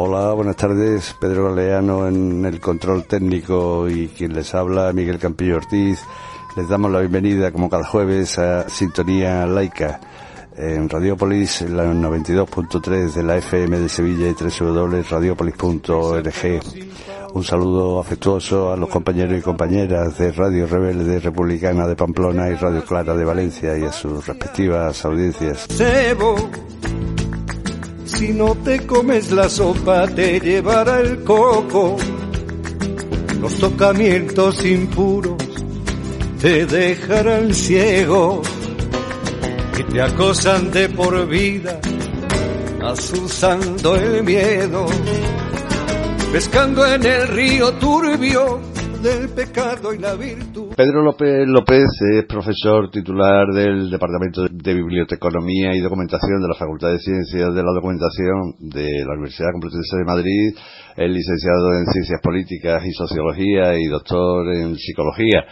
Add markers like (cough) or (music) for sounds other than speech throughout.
Hola, buenas tardes. Pedro Galeano en el control técnico y quien les habla, Miguel Campillo Ortiz. Les damos la bienvenida, como cada jueves, a Sintonía Laica en Radiopolis, la 92.3 de la FM de Sevilla y www.radiopolis.org. Un saludo afectuoso a los compañeros y compañeras de Radio Rebelde Republicana de Pamplona y Radio Clara de Valencia y a sus respectivas audiencias. Si no te comes la sopa te llevará el coco. Los tocamientos impuros te dejarán ciego y te acosan de por vida, asusando el miedo pescando en el río turbio Pedro López López es profesor titular del Departamento de Biblioteconomía y Documentación de la Facultad de Ciencias de la Documentación de la Universidad Complutense de Madrid, es licenciado en Ciencias Políticas y Sociología y doctor en Psicología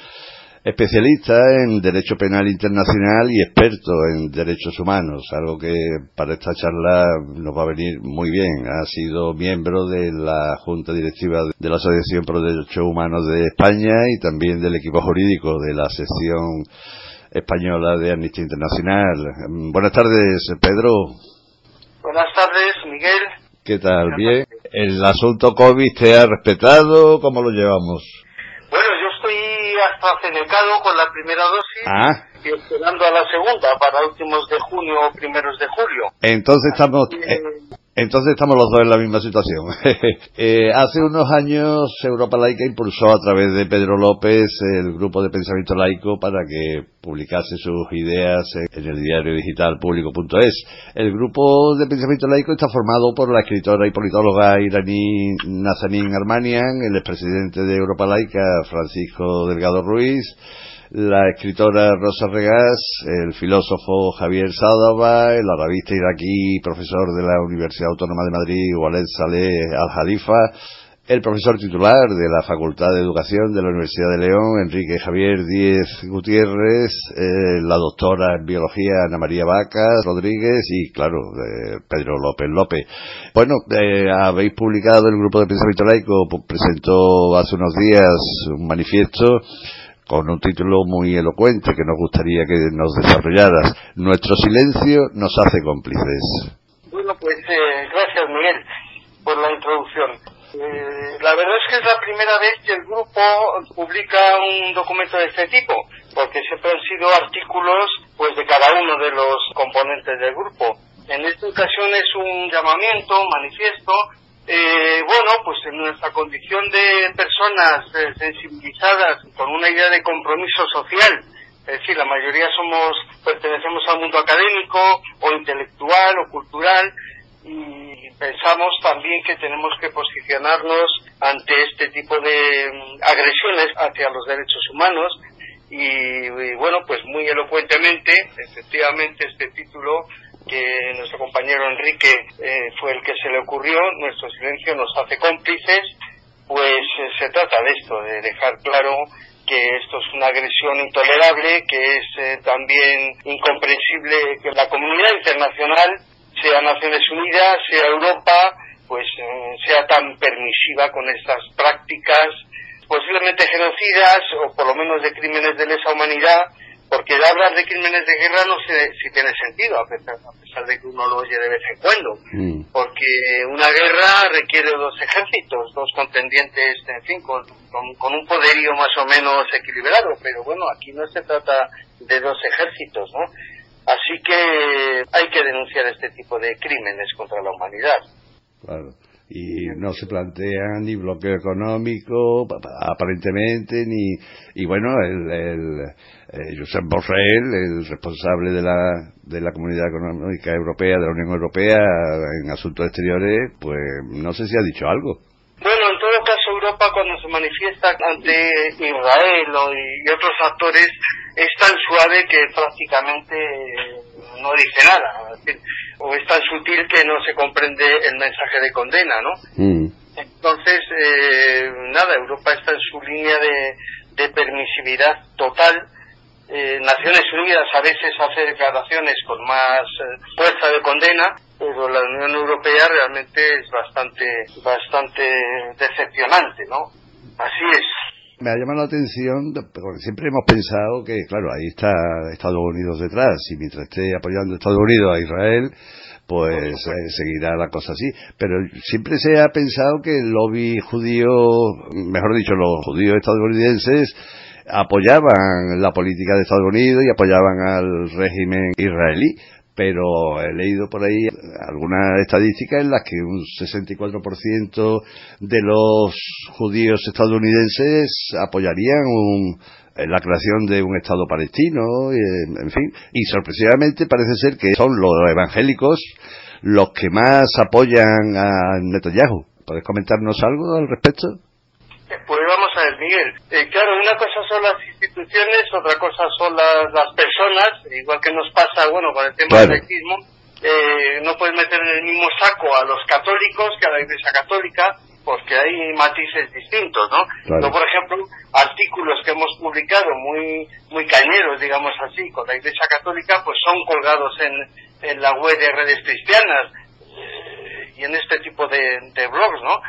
especialista en Derecho Penal Internacional y experto en Derechos Humanos, algo que para esta charla nos va a venir muy bien. Ha sido miembro de la Junta Directiva de la Asociación Pro Derechos Humanos de España y también del equipo jurídico de la sección española de Amnistía Internacional. Buenas tardes, Pedro. Buenas tardes, Miguel. ¿Qué tal? ¿Bien? ¿El asunto COVID te ha respetado? ¿Cómo lo llevamos? AstraZeneca con la primera dosis ah. y esperando a la segunda para últimos de junio o primeros de julio. Entonces estamos... Eh, entonces estamos los dos en la misma situación. (laughs) eh, hace unos años Europa Laica impulsó a través de Pedro López el grupo de pensamiento laico para que publicase sus ideas en el diario digital público.es. El grupo de pensamiento laico está formado por la escritora y politóloga iraní Nazanin Armanian, el expresidente de Europa Laica Francisco Delgado Ruiz, la escritora Rosa Regás, el filósofo Javier Sádava, el arabista iraquí profesor de la Universidad Autónoma de Madrid, Walid Saleh Al-Jalifa, el profesor titular de la Facultad de Educación de la Universidad de León, Enrique Javier Díez Gutiérrez, eh, la doctora en Biología Ana María Vacas Rodríguez y, claro, eh, Pedro López López. Bueno, eh, habéis publicado el Grupo de Pensamiento Laico, pues, presentó hace unos días un manifiesto con un título muy elocuente que nos gustaría que nos desarrollaras. Nuestro silencio nos hace cómplices. Bueno, pues eh, gracias Miguel por la introducción. Eh, la verdad es que es la primera vez que el grupo publica un documento de este tipo, porque siempre han sido artículos pues de cada uno de los componentes del grupo. En esta ocasión es un llamamiento, manifiesto, eh, bueno, pues en nuestra condición de personas eh, sensibilizadas con una idea de compromiso social, es decir, la mayoría somos, pertenecemos al mundo académico o intelectual o cultural y pensamos también que tenemos que posicionarnos ante este tipo de mm, agresiones hacia los derechos humanos. Y bueno, pues muy elocuentemente, efectivamente este título que nuestro compañero Enrique eh, fue el que se le ocurrió, nuestro silencio nos hace cómplices, pues eh, se trata de esto, de dejar claro que esto es una agresión intolerable, que es eh, también incomprensible que la comunidad internacional, sea Naciones Unidas, sea Europa, pues sea tan permisiva con estas prácticas posiblemente genocidas o por lo menos de crímenes de lesa humanidad porque hablar de crímenes de guerra no sé si tiene sentido, a pesar, de que uno lo oye de vez en cuando, mm. porque una guerra requiere dos ejércitos, dos contendientes, en fin, con, con, un poderío más o menos equilibrado, pero bueno, aquí no se trata de dos ejércitos, ¿no? Así que hay que denunciar este tipo de crímenes contra la humanidad. Claro y no se plantea ni bloqueo económico aparentemente ni y bueno el, el eh, Josep Borrell el responsable de la de la comunidad económica europea de la Unión Europea en asuntos exteriores pues no sé si ha dicho algo bueno en todo caso Europa cuando se manifiesta ante Israel y otros actores es tan suave que prácticamente no dice nada o es tan sutil que no se comprende el mensaje de condena, ¿no? Mm. Entonces, eh, nada, Europa está en su línea de, permisividad total. Eh, Naciones Unidas a veces hace declaraciones con más eh, fuerza de condena. pero la Unión Europea realmente es bastante, bastante decepcionante, ¿no? Así es. Me ha llamado la atención, porque siempre hemos pensado que, claro, ahí está Estados Unidos detrás, y mientras esté apoyando Estados Unidos a Israel, pues eh, seguirá la cosa así. Pero siempre se ha pensado que el lobby judío, mejor dicho, los judíos estadounidenses, apoyaban la política de Estados Unidos y apoyaban al régimen israelí pero he leído por ahí algunas estadísticas en las que un 64% de los judíos estadounidenses apoyarían la creación de un Estado palestino, en fin, y sorpresivamente parece ser que son los evangélicos los que más apoyan a Netanyahu. ¿Puedes comentarnos algo al respecto? Pues vamos a ver, Miguel. Eh, claro, una cosa son las instituciones, otra cosa son las, las personas, igual que nos pasa, bueno, con el tema del racismo, eh, no puedes meter en el mismo saco a los católicos que a la Iglesia Católica, porque hay matices distintos, ¿no? Yo, por ejemplo, artículos que hemos publicado muy muy cañeros, digamos así, con la Iglesia Católica, pues son colgados en, en la web de redes cristianas eh, y en este tipo de, de blogs, ¿no?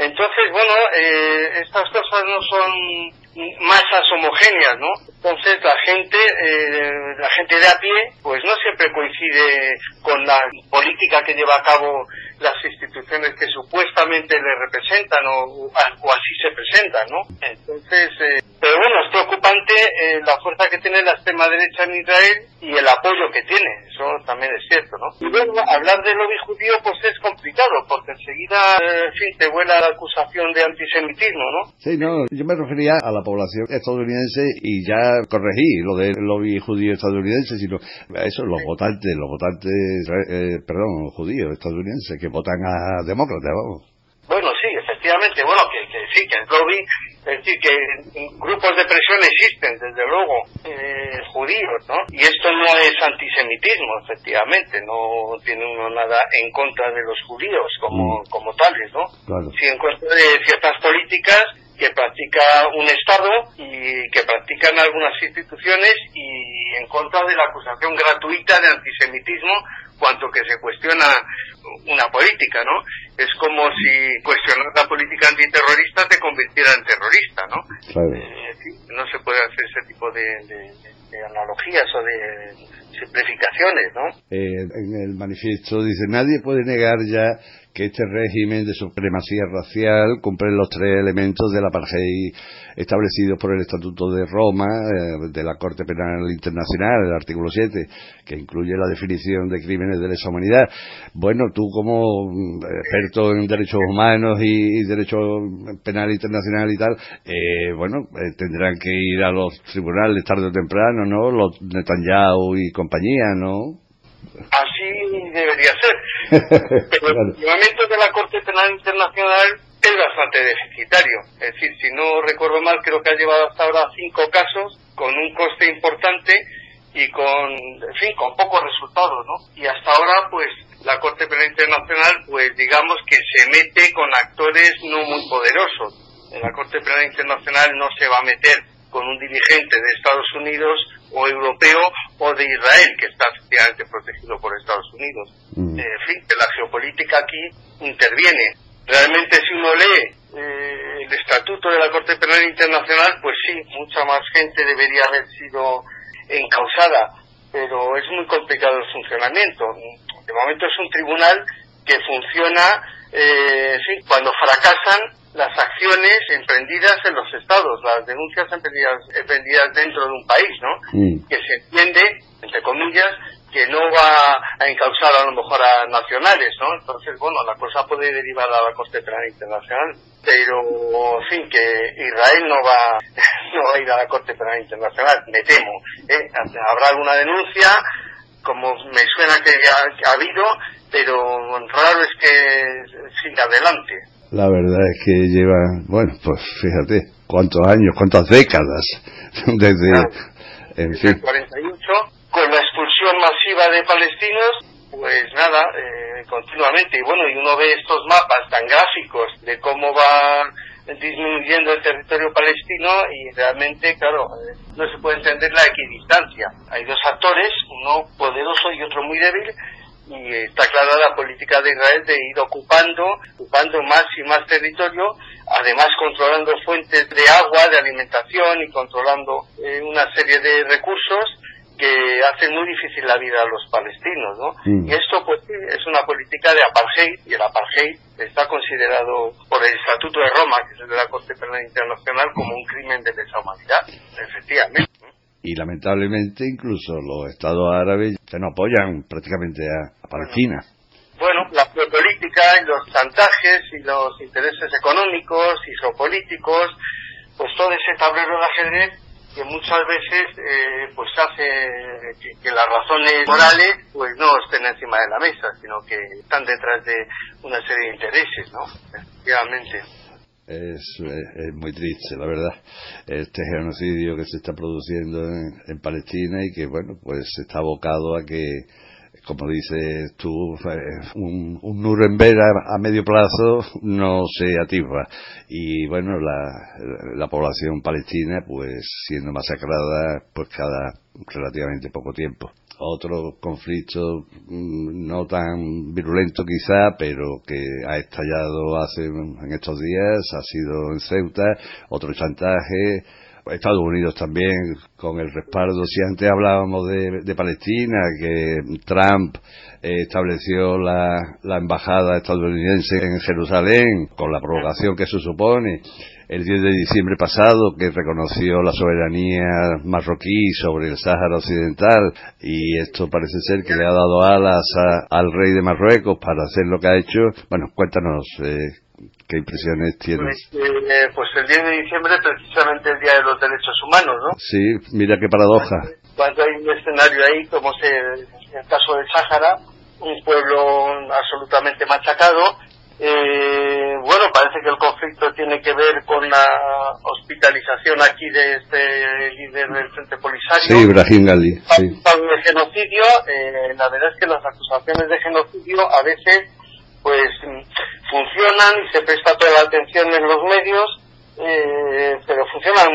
Entonces, bueno, eh, estas cosas no son masas homogéneas, ¿no? Entonces la gente, eh, la gente de a pie, pues no siempre coincide con la política que lleva a cabo las instituciones que supuestamente le representan o, o así se presentan, ¿no? Entonces, eh, pero bueno, es preocupante eh, la fuerza que tiene la extrema derecha en Israel y el apoyo que tiene, eso también es cierto, ¿no? Y bueno, hablar del lobby judío pues es complicado, porque enseguida, eh, en fin, te vuela la acusación de antisemitismo, ¿no? Sí, no, yo me refería a la población estadounidense y ya corregí lo del lobby judío estadounidense, sino eso, los votantes, los votantes, eh, perdón, judíos estadounidenses que votan a demócratas, vamos. Bueno, sí, efectivamente, bueno, que, que sí, que el lobby es decir, que grupos de presión existen, desde luego, eh, judíos, ¿no? Y esto no es antisemitismo, efectivamente, no tiene uno nada en contra de los judíos como, mm. como tales, ¿no? Claro. Sí en contra de ciertas políticas que practica un Estado y que practican algunas instituciones y en contra de la acusación gratuita de antisemitismo cuanto que se cuestiona una política, ¿no? Es como si cuestionar la política antiterrorista te convirtiera en terrorista, ¿no? Eh, no se puede hacer ese tipo de, analogías o de simplificaciones, ¿no? Eh, en el manifiesto dice, nadie puede negar ya que este régimen de supremacía racial cumple los tres elementos del apartheid establecidos por el Estatuto de Roma eh, de la Corte Penal Internacional, el artículo 7, que incluye la definición de crímenes de lesa humanidad. Bueno, tú como mm, experto en derechos humanos y, derecho penal internacional y tal, eh, bueno, eh, tendrán que ir a los tribunales tarde o temprano, ¿no? Los Netanyahu y compañía, ¿no? Así debería ser. (laughs) Pero el reglamento de la Corte Penal Internacional es bastante deficitario. Es decir, si no recuerdo mal, creo que ha llevado hasta ahora cinco casos con un coste importante y con, en fin, con pocos resultados, ¿no? Y hasta ahora, pues, la Corte Penal Internacional, pues, digamos que se mete con actores no muy poderosos. En la Corte Penal Internacional no se va a meter con un dirigente de Estados Unidos o europeo o de Israel, que está efectivamente protegido por Estados Unidos. Mm. Eh, en fin, que la geopolítica aquí interviene. Realmente si uno lee eh, el estatuto de la Corte Penal Internacional, pues sí, mucha más gente debería haber sido encausada, pero es muy complicado el funcionamiento. De momento es un tribunal que funciona, eh, sí, cuando fracasan las acciones emprendidas en los estados, las denuncias emprendidas, emprendidas dentro de un país, ¿no? Mm. Que se entiende, entre comillas, que no va a encauzar a lo mejor a nacionales, ¿no? Entonces, bueno, la cosa puede derivar a la Corte Penal Internacional, pero, fin, que Israel no va, (laughs) no va a ir a la Corte Penal Internacional, me temo. ¿eh? Habrá alguna denuncia, como me suena que ha, ha habido, pero raro es que siga adelante. La verdad es que lleva, bueno, pues fíjate, cuántos años, cuántas décadas (laughs) desde, en fin. 48, con la expulsión masiva de palestinos, pues nada, eh, continuamente. Y bueno, y uno ve estos mapas tan gráficos de cómo va disminuyendo el territorio palestino y realmente, claro, eh, no se puede entender la equidistancia. Hay dos actores, uno poderoso y otro muy débil, y está clara la política de Israel de ir ocupando, ocupando más y más territorio, además controlando fuentes de agua, de alimentación y controlando eh, una serie de recursos que hacen muy difícil la vida a los palestinos, ¿no? Mm. Y esto, pues, es una política de apartheid, y el apartheid está considerado por el Estatuto de Roma, que es el de la Corte Penal Internacional, como un crimen de lesa humanidad, efectivamente. Y lamentablemente incluso los estados árabes ya no apoyan prácticamente a, Palestina. Bueno, la política y los chantajes y los intereses económicos y geopolíticos, pues todo ese tablero de ajedrez que muchas veces eh, pues hace que, las razones morales pues no estén encima de la mesa, sino que están detrás de una serie de intereses, ¿no? Efectivamente. Es, es, muy triste, la verdad, este genocidio que se está produciendo en, Palestina y que, bueno, pues está abocado a que como dices tú, eh, un, un Nuremberg a, medio plazo no se atisba. Y bueno, la, la población palestina, pues siendo masacrada, pues cada relativamente poco tiempo. Otro conflicto mm, no tan virulento quizá, pero que ha estallado hace en estos días, ha sido en Ceuta, otro chantaje, Estados Unidos también con el respaldo. Si antes hablábamos de, Palestina, que Trump eh, estableció la, la, embajada estadounidense en Jerusalén con la provocación que eso supone. El 10 de diciembre pasado, que reconoció la soberanía marroquí sobre el Sáhara Occidental, y esto parece ser que le ha dado alas al rey de Marruecos para hacer lo que ha hecho. Bueno, cuéntanos, eh, ¿Qué impresiones tienes? Pues, eh, pues, el 10 de diciembre precisamente el Día de los Derechos Humanos, ¿no? Sí, mira qué paradoja. Cuando hay un escenario ahí, como es el, el caso del Sáhara, un pueblo absolutamente machacado, eh, bueno, parece que el conflicto tiene que ver con la hospitalización aquí de este líder del Frente Polisario. Sí, Ibrahim Gali. Sí. De genocidio, eh, la verdad es que las acusaciones de genocidio a veces pues funcionan y se presta toda la atención en los medios, eh, pero funcionan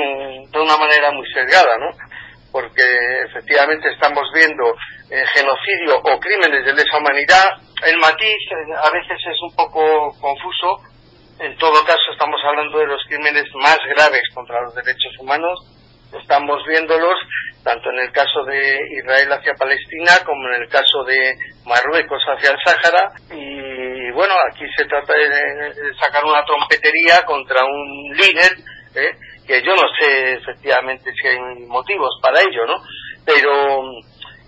de una manera muy sesgada, ¿no? Porque efectivamente estamos viendo eh, genocidio o crímenes de lesa humanidad. El matiz eh, a veces es un poco confuso. En todo caso, estamos hablando de los crímenes más graves contra los derechos humanos. Estamos viéndolos tanto en el caso de Israel hacia Palestina como en el caso de Marruecos hacia el Sáhara. Y bueno, aquí se trata de, sacar una trompetería contra un líder, ¿eh? que yo no sé efectivamente si hay motivos para ello, ¿no? Pero,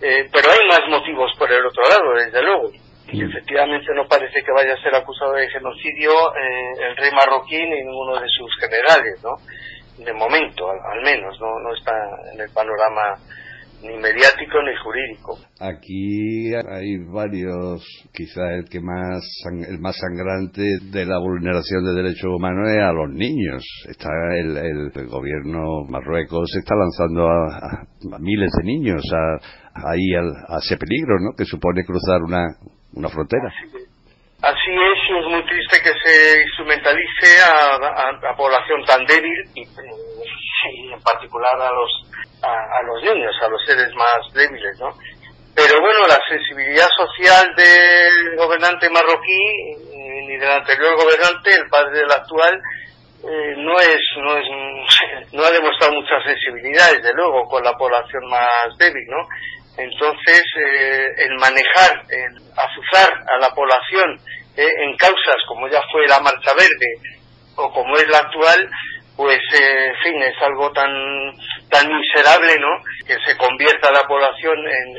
eh, pero hay más motivos por el otro lado, desde luego. Y efectivamente no parece que vaya a ser acusado de genocidio eh, el rey marroquí ni ninguno de sus generales, ¿no? de momento, al, menos, no, no está en el panorama ni mediático ni jurídico. Aquí hay varios, quizá el que más el más sangrante de la vulneración de derechos humanos es a los niños. Está el, el, gobierno Marruecos está lanzando a, miles de niños a, ahí a ese peligro, ¿no? Que supone cruzar una una frontera. Así es, y es muy triste que se instrumentalice a, a, población tan débil y, en particular a los a, los niños, a los seres más débiles, ¿no? Pero bueno, la sensibilidad social del gobernante marroquí ni del anterior gobernante, el padre del actual, eh, no es no es no ha demostrado mucha sensibilidad, desde luego, con la población más débil, ¿no? Entonces, eh, el manejar, el azuzar a la población eh, en causas como ya fue la Marcha Verde o como es la actual, pues, eh, en fin, es algo tan tan miserable, ¿no? Que se convierta la población en,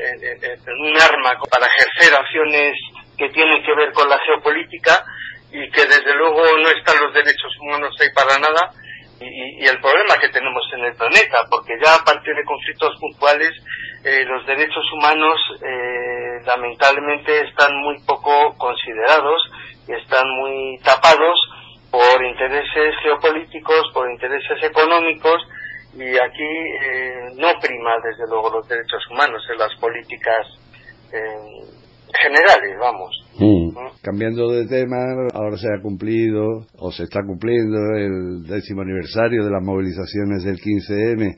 un arma para ejercer acciones que tienen que ver con la geopolítica y que desde luego no están los derechos humanos ahí para nada y, el problema que tenemos en el planeta, porque ya a partir de conflictos puntuales eh, los derechos humanos eh, lamentablemente están muy poco considerados y están muy tapados por intereses geopolíticos, por intereses económicos y aquí eh, no prima desde luego los derechos humanos en las políticas generales, vamos. Mm. Cambiando de tema, ahora se ha cumplido o se está cumpliendo el décimo aniversario de las movilizaciones del 15M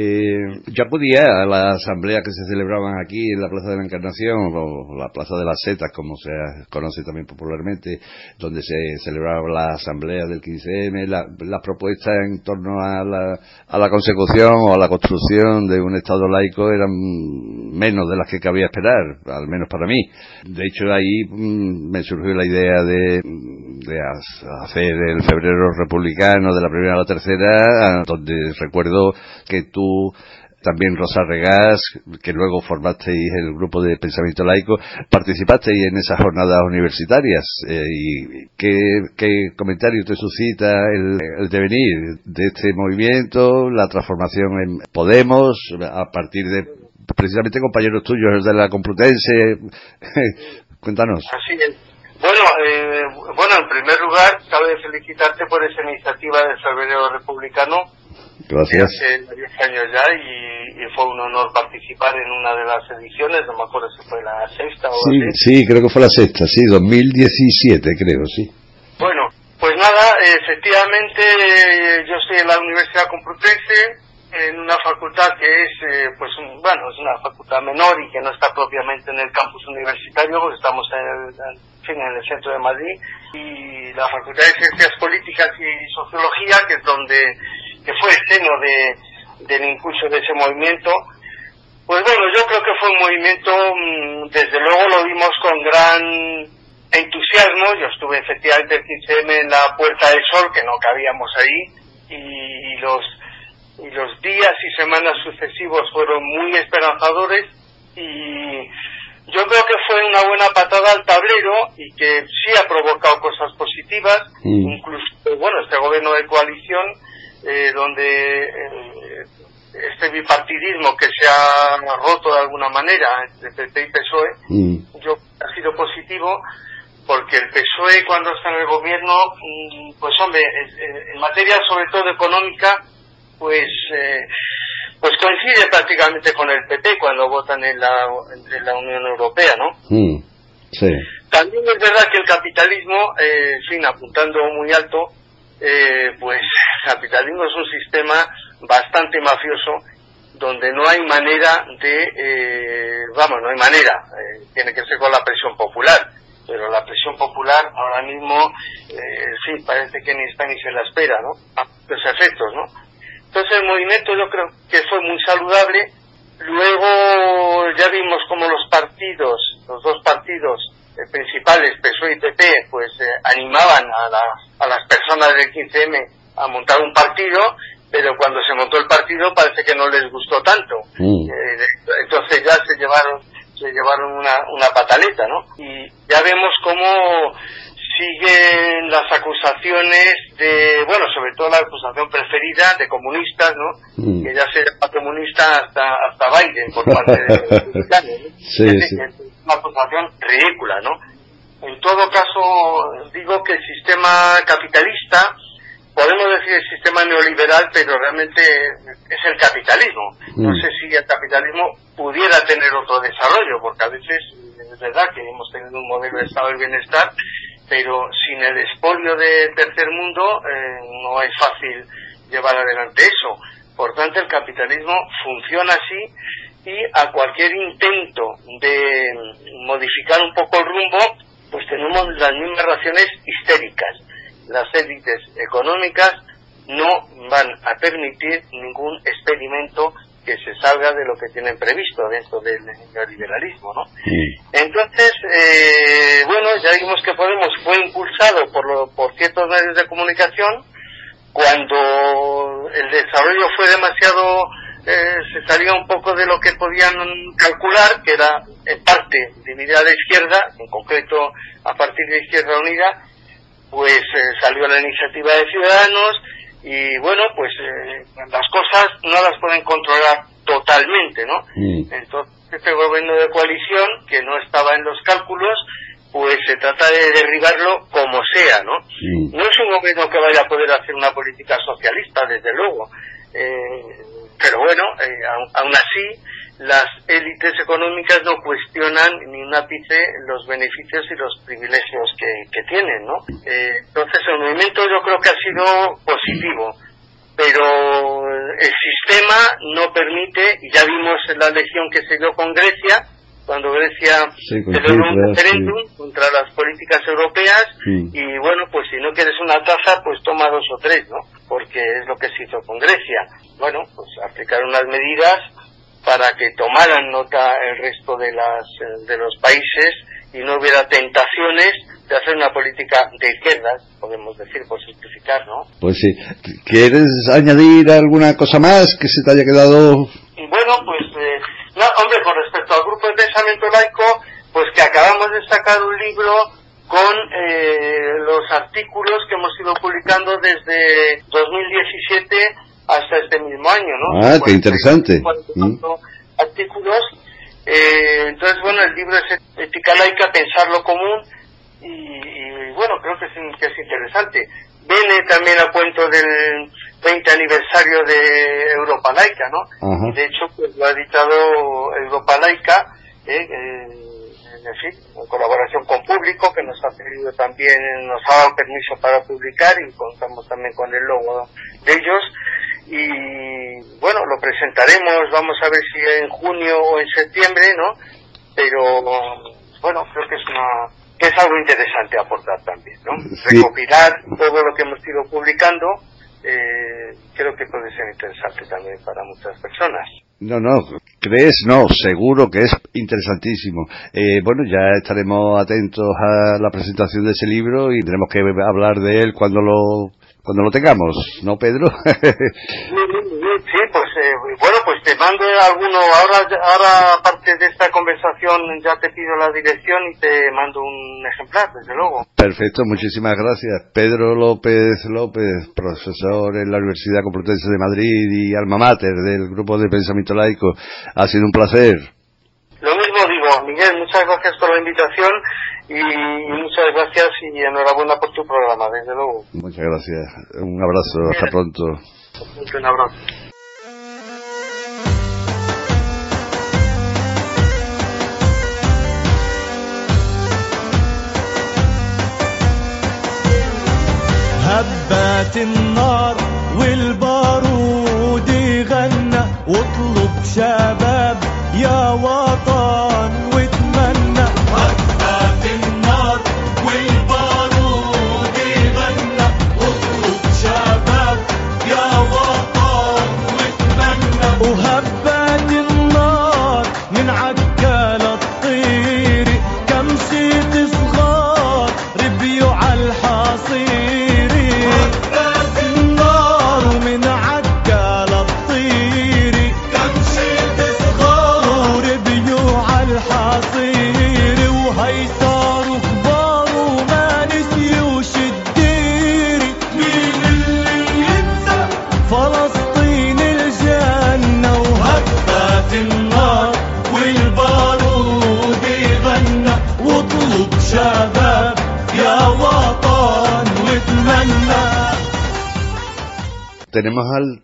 Eh, yo acudía a la asamblea que se celebraban aquí en la Plaza de la Encarnación, o la Plaza de las Setas, como se conoce también popularmente, donde se celebraba la asamblea del 15M, las propuestas en torno a la, a la consecución o a la construcción de un Estado laico eran menos de las que cabía esperar, al menos para mí. De hecho, ahí mm, me surgió la idea de, de hacer el febrero republicano de la primera a la tercera, donde recuerdo que tú también Rosa Regás, que luego formasteis el grupo de pensamiento laico, participasteis en esas jornadas universitarias. Eh, ¿Y qué, comentario te suscita el, devenir de este movimiento, la transformación en Podemos, a partir de precisamente compañeros tuyos de la Complutense? (laughs) Cuéntanos. Bueno, eh, bueno, en primer lugar, cabe felicitarte por esa iniciativa del Febrero Republicano Gracias. Hace 10 años ya y, fue un honor participar en una de las ediciones, no me acuerdo si fue la sexta o sí, Sí, creo que fue la sexta, sí, 2017 creo, sí. Bueno, pues nada, efectivamente yo estoy en la Universidad Complutense, en una facultad que es, eh, pues, bueno, es una facultad menor y que no está propiamente en el campus universitario, porque estamos en el, en el centro de Madrid, y la Facultad de Ciencias Políticas y Sociología, que es donde que fue el seno de, del impulso de ese movimiento. Pues bueno, yo creo que fue un movimiento, mm, desde luego lo vimos con gran entusiasmo. Yo estuve efectivamente el 15M en la Puerta del Sol, que no cabíamos ahí, y los, y los días y semanas sucesivos fueron muy esperanzadores y yo creo que fue una buena patada al tablero y que sí ha provocado cosas positivas, mm. incluso, bueno, este gobierno de coalición eh, donde eh, este bipartidismo que se ha roto de alguna manera entre PP y PSOE, mm. yo ha sido positivo porque el PSOE cuando está en el gobierno, mm, pues hombre, en materia sobre todo económica, pues eh, pues coincide prácticamente con el PP cuando votan en la, en la Unión Europea, ¿no? Mm. sí. También es verdad que el capitalismo, eh, en fin, apuntando muy alto, eh, pues capitalismo es un sistema bastante mafioso donde no hay manera de, eh, vamos, no hay manera, eh, tiene que ser con la presión popular, pero la presión popular ahora mismo, eh, sí, parece que ni está ni se la espera, ¿no? Los efectos, ¿no? Entonces el movimiento yo creo que fue muy saludable, luego ya vimos como los partidos, los dos partidos, principales, PSOE y PP, pues eh, animaban a, a las personas del 15M a montar un partido, pero cuando se montó el partido parece que no les gustó tanto. Mm. Eh, entonces ya se llevaron se llevaron una, una pataleta, ¿no? Y ya vemos cómo siguen las acusaciones de, bueno, sobre todo la acusación preferida de comunistas, ¿no? Mm. Que ya se comunista hasta, hasta Biden por parte de (laughs) los sí, sí una acusación ridícula, ¿no? En todo caso, digo que el sistema capitalista, podemos decir el sistema neoliberal, pero realmente es el capitalismo. No mm. sé si el capitalismo pudiera tener otro desarrollo, porque a veces es verdad que hemos tenido un modelo de estado del bienestar, pero sin el expolio del tercer mundo eh, no es fácil llevar adelante eso. Por tanto, el capitalismo funciona así y a cualquier intento de modificar un poco el rumbo, pues tenemos las mismas reacciones histéricas. Las élites económicas no van a permitir ningún experimento que se salga de lo que tienen previsto dentro del neoliberalismo, ¿no? Entonces, eh, bueno, ya vimos que Podemos fue impulsado por, por ciertos medios de comunicación cuando el desarrollo fue demasiado se salía un poco de lo que podían calcular, que era en parte a la izquierda, en concreto a partir de Izquierda Unida, pues eh, salió la iniciativa de Ciudadanos y bueno, pues eh, las cosas no las pueden controlar totalmente, ¿no? Mm. Entonces, este gobierno de coalición, que no estaba en los cálculos, pues se trata de derribarlo como sea, ¿no? Mm. No es un gobierno que vaya a poder hacer una política socialista, desde luego. Eh, pero bueno, eh, aún así, las élites económicas no cuestionan ni un ápice los beneficios y los privilegios que, tienen, ¿no? Eh, entonces, el movimiento yo creo que ha sido positivo. pero el sistema no permite, ya vimos la lesión que se dio con Grecia, cuando Grecia celebró un referéndum contra las políticas europeas y bueno, pues si no quieres una taza, pues toma dos o tres, ¿no? Porque es lo que se hizo con Grecia. Bueno, pues aplicar unas medidas para que tomaran nota el resto de las de los países y no hubiera tentaciones de hacer una política de izquierdas, podemos decir, por simplificar, ¿no? Pues sí. ¿Quieres añadir alguna cosa más que se te haya quedado? Bueno, pues, eh, no, hombre, con respecto al grupo de pensamiento laico, pues que acabamos de sacar un libro con eh, los artículos que hemos ido publicando desde 2017 hasta este mismo año, ¿no? Ah, qué interesante. Mm. Artículos. Eh, entonces, bueno, el libro es Ética Laica, Pensar lo Común, y, bueno, creo que es, que es interesante. Viene también a cuento del 20 aniversario de Europa Laica, ¿no? de hecho, pues lo ha editado Europa Laica, ¿eh? En fin, en colaboración con público, que nos ha pedido también, nos ha dado permiso para publicar y contamos también con el logo de ellos. Y bueno, lo presentaremos, vamos a ver si en junio o en septiembre, ¿no? Pero bueno, creo que es una que es algo interesante aportar también, ¿no? Recopilar todo lo que hemos ido publicando, eh, creo que puede ser interesante también para muchas personas. No, no, crees, no, seguro que es interesantísimo. Eh, bueno, ya estaremos atentos a la presentación de ese libro y tenemos que hablar de él cuando lo cuando lo tengamos, ¿no, Pedro? (laughs) sí, pues eh, bueno, pues te mando alguno, ahora, ahora aparte de esta conversación ya te pido la dirección y te mando un ejemplar, desde luego. Perfecto, muchísimas gracias. Pedro López López, profesor en la Universidad Complutense de Madrid y alma mater del Grupo de Pensamiento Laico. Ha sido un placer. Lo mismo digo, Miguel, muchas gracias por la invitación y muchas gracias y enhorabuena por tu programa, desde luego. Muchas gracias. Un abrazo, hasta pronto. Un abrazo. هبات النار والبارود غنى واطلب شباب يا وطن واتمنى.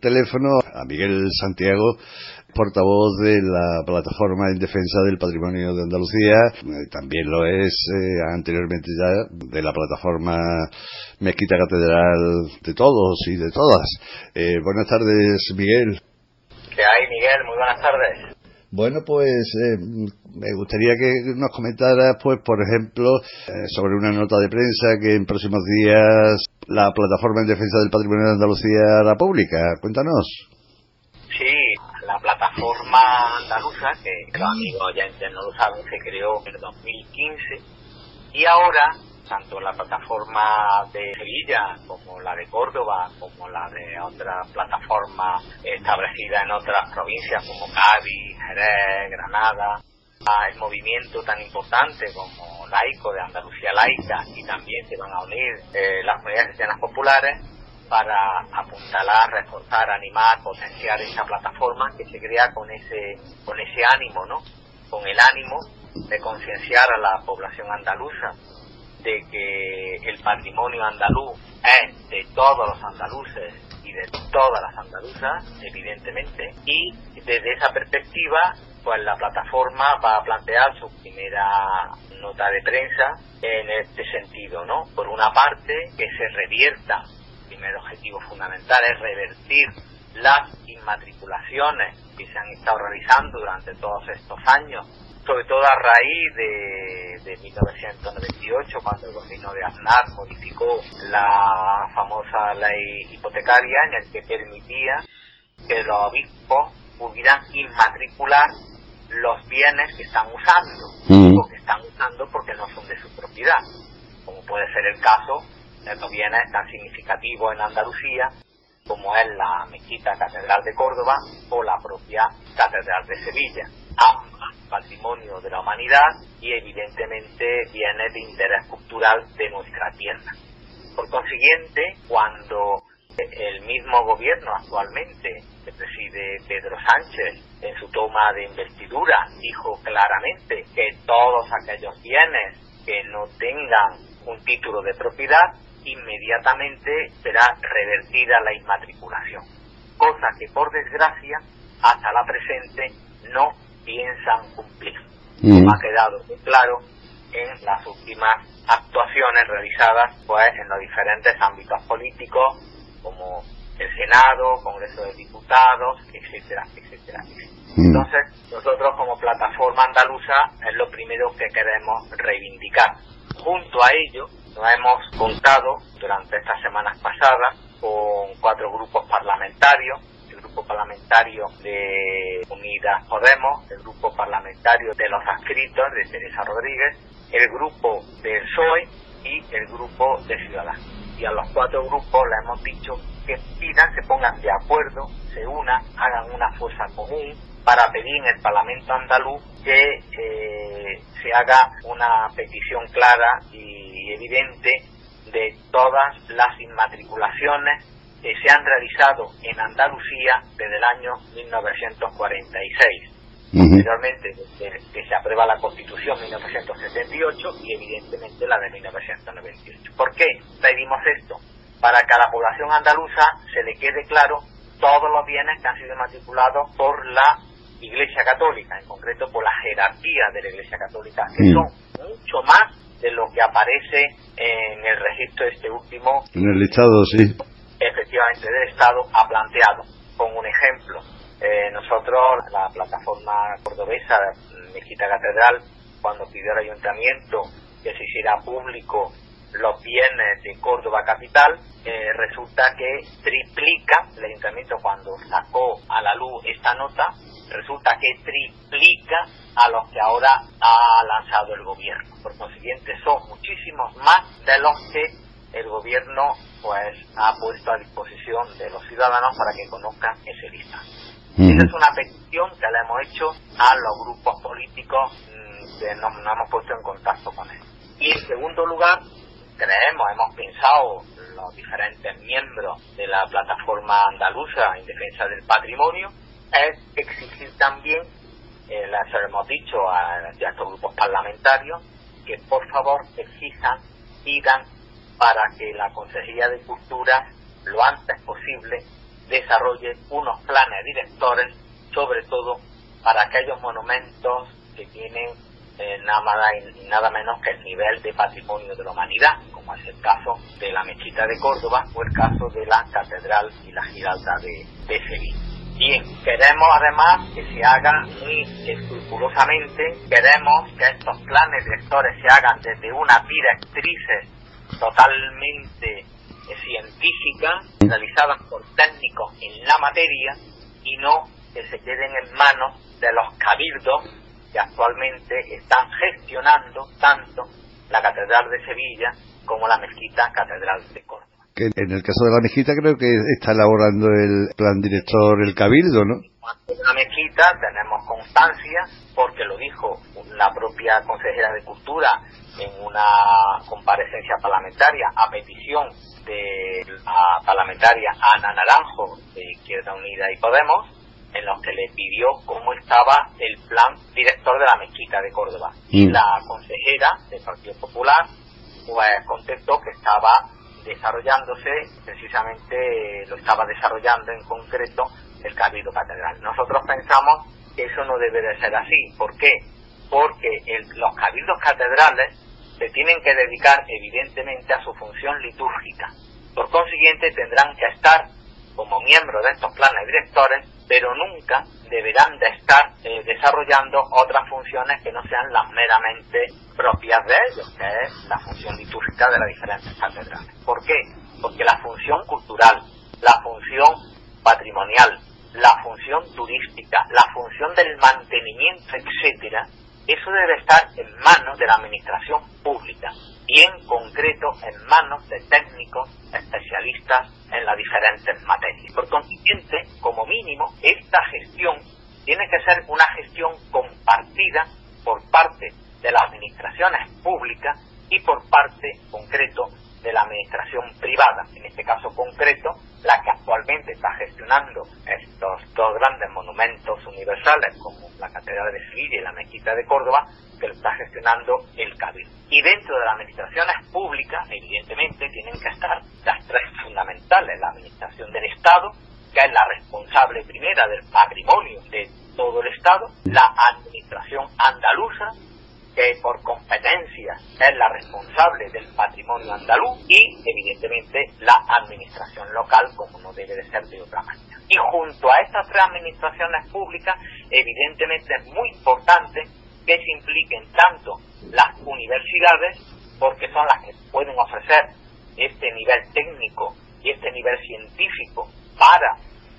Teléfono a Miguel Santiago, portavoz de la plataforma en defensa del patrimonio de Andalucía, eh, también lo es eh, anteriormente ya de la plataforma Mezquita Catedral de todos y de todas. Eh, buenas tardes, Miguel. ¿Qué hay, Miguel? Muy buenas tardes. Bueno, pues eh, me gustaría que nos comentaras, pues, por ejemplo, eh, sobre una nota de prensa que en próximos días la plataforma en defensa del patrimonio de Andalucía hará pública. Cuéntanos. Sí, la plataforma andaluza, que los amigos ya no lo saben, se creó en el 2015 y ahora tanto la plataforma de Sevilla como la de Córdoba, como la de otras plataformas establecidas en otras provincias como Cádiz, Jerez, Granada, el movimiento tan importante como laico de Andalucía laica y también se van a unir eh, las comunidades cristianas populares para apuntalar, reforzar, animar, potenciar esta plataforma que se crea con ese, con ese ánimo, ¿no? Con el ánimo de concienciar a la población andaluza de que el patrimonio andaluz es de todos los andaluces de todas las andaluzas, evidentemente, y desde esa perspectiva, pues la plataforma va a plantear su primera nota de prensa en este sentido, ¿no? Por una parte, que se revierta primer objetivo fundamental es revertir las inmatriculaciones que se han estado realizando durante todos estos años, sobre todo a raíz de, de 1998, cuando el gobierno de Aznar modificó la famosa ley hipotecaria en el que permitía que los obispos pudieran inmatricular los bienes que están usando, mm. o que están usando porque no son de su propiedad, como puede ser el caso de estos bienes tan significativos en Andalucía como es la Mezquita Catedral de Córdoba o la propia Catedral de Sevilla, ambas patrimonio de la humanidad y evidentemente bienes de interés cultural de nuestra tierra. Por consiguiente, cuando el mismo gobierno actualmente que preside Pedro Sánchez en su toma de investidura dijo claramente que todos aquellos bienes que no tengan un título de propiedad inmediatamente será revertida la inmatriculación, cosa que por desgracia hasta la presente no piensan cumplir. Como ha quedado muy claro en las últimas actuaciones realizadas pues en los diferentes ámbitos políticos como el Senado, Congreso de Diputados, etcétera, etcétera, Entonces, nosotros como plataforma andaluza es lo primero que queremos reivindicar. Junto a ello, nos hemos contado durante estas semanas pasadas con cuatro grupos parlamentarios, grupo parlamentario de Unidas Podemos, el grupo parlamentario de los adscritos de Teresa Rodríguez, el grupo del PSOE y el grupo de Ciudadanos. Y a los cuatro grupos le hemos dicho que pidan, se pongan de acuerdo, se unan, hagan una fuerza común para pedir en el Parlamento andaluz que eh, se haga una petición clara y evidente de todas las inmatriculaciones que se han realizado en Andalucía desde el año 1946. Anteriormente, desde que se aprueba la Constitución 1978 y evidentemente la de 1998. ¿Por qué pedimos esto? Para que a la población andaluza se le quede claro todos los bienes que han sido matriculados por la Iglesia Católica, en concreto por la jerarquía de la Iglesia Católica, que son mucho más de lo que aparece en el registro este último. En el listado, sí. Efectivamente, del Estado ha planteado. Con un ejemplo, eh, nosotros, la plataforma cordobesa Mezquita Catedral, cuando pidió al ayuntamiento que se hiciera público los bienes de Córdoba Capital, eh, resulta que triplica, el ayuntamiento cuando sacó a la luz esta nota, resulta que triplica a los que ahora ha lanzado el gobierno. Por consiguiente, son muchísimos más de los que el gobierno pues ha puesto a disposición de los ciudadanos para que conozcan ese listado. Esa es una petición que le hemos hecho a los grupos políticos mm, que nos, hemos puesto en contacto con él. Y en segundo lugar, creemos, hemos pensado los diferentes miembros de la plataforma andaluza en defensa del patrimonio, es exigir también, eh, les hemos dicho a, estos grupos parlamentarios, que por favor exijan, pidan para que la Consejería de Cultura lo antes posible desarrolle unos planes directores, sobre todo para aquellos monumentos que tienen eh, nada, nada menos que el nivel de patrimonio de la humanidad, como es el caso de la Mezquita de Córdoba o el caso de la Catedral y la Giralda de, de Sevilla. Bien, queremos además que se haga muy escrupulosamente, queremos que estos planes directores se hagan desde unas directrices totalmente eh, científicas, realizadas por técnicos en la materia y no que se queden en manos de los cabildos que actualmente están gestionando tanto la Catedral de Sevilla como la Mezquita Catedral de Córdoba que en el caso de la mezquita creo que está elaborando el plan director el cabildo, ¿no? En la mezquita tenemos constancia, porque lo dijo la propia consejera de Cultura en una comparecencia parlamentaria a petición de la parlamentaria Ana Naranjo de Izquierda Unida y Podemos, en los que le pidió cómo estaba el plan director de la mezquita de Córdoba. Y mm. la consejera del Partido Popular pues contestó que estaba desarrollándose, precisamente lo estaba desarrollando en concreto el Cabildo Catedral. Nosotros pensamos que eso no debe de ser así. ¿Por qué? Porque los cabildos catedrales se tienen que dedicar evidentemente a su función litúrgica, Por consiguiente, tendrán que estar como miembros de estos planes directores, pero nunca deberán de estar eh, desarrollando otras funciones que no sean las meramente propias de ellos, que es la función litúrgica de las diferentes catedrales. ¿Por qué? Porque la función cultural, la función patrimonial, la función turística, la función del mantenimiento, etcétera, eso debe estar en manos de la administración pública y en concreto en manos de técnicos especialistas en las diferentes materias. Por consiguiente, como mínimo, esta gestión tiene que ser una gestión compartida por parte de las administraciones públicas y por parte concreto de la administración privada, en este caso concreto, la que actualmente está gestionando estos dos grandes monumentos universales como la Catedral de Sevilla y la Mezquita de Córdoba, que lo está gestionando el Cabildo. Y dentro de las administraciones públicas, evidentemente, tienen que estar las tres fundamentales, la administración del Estado, que es la responsable primera del patrimonio de todo el Estado, la administración andaluza, que por competencia es la responsable del patrimonio andaluz y evidentemente la administración local como no debe de ser de otra manera. Y junto a estas tres administraciones públicas evidentemente es muy importante que se impliquen tanto las universidades porque son las que pueden ofrecer este nivel técnico y este nivel científico para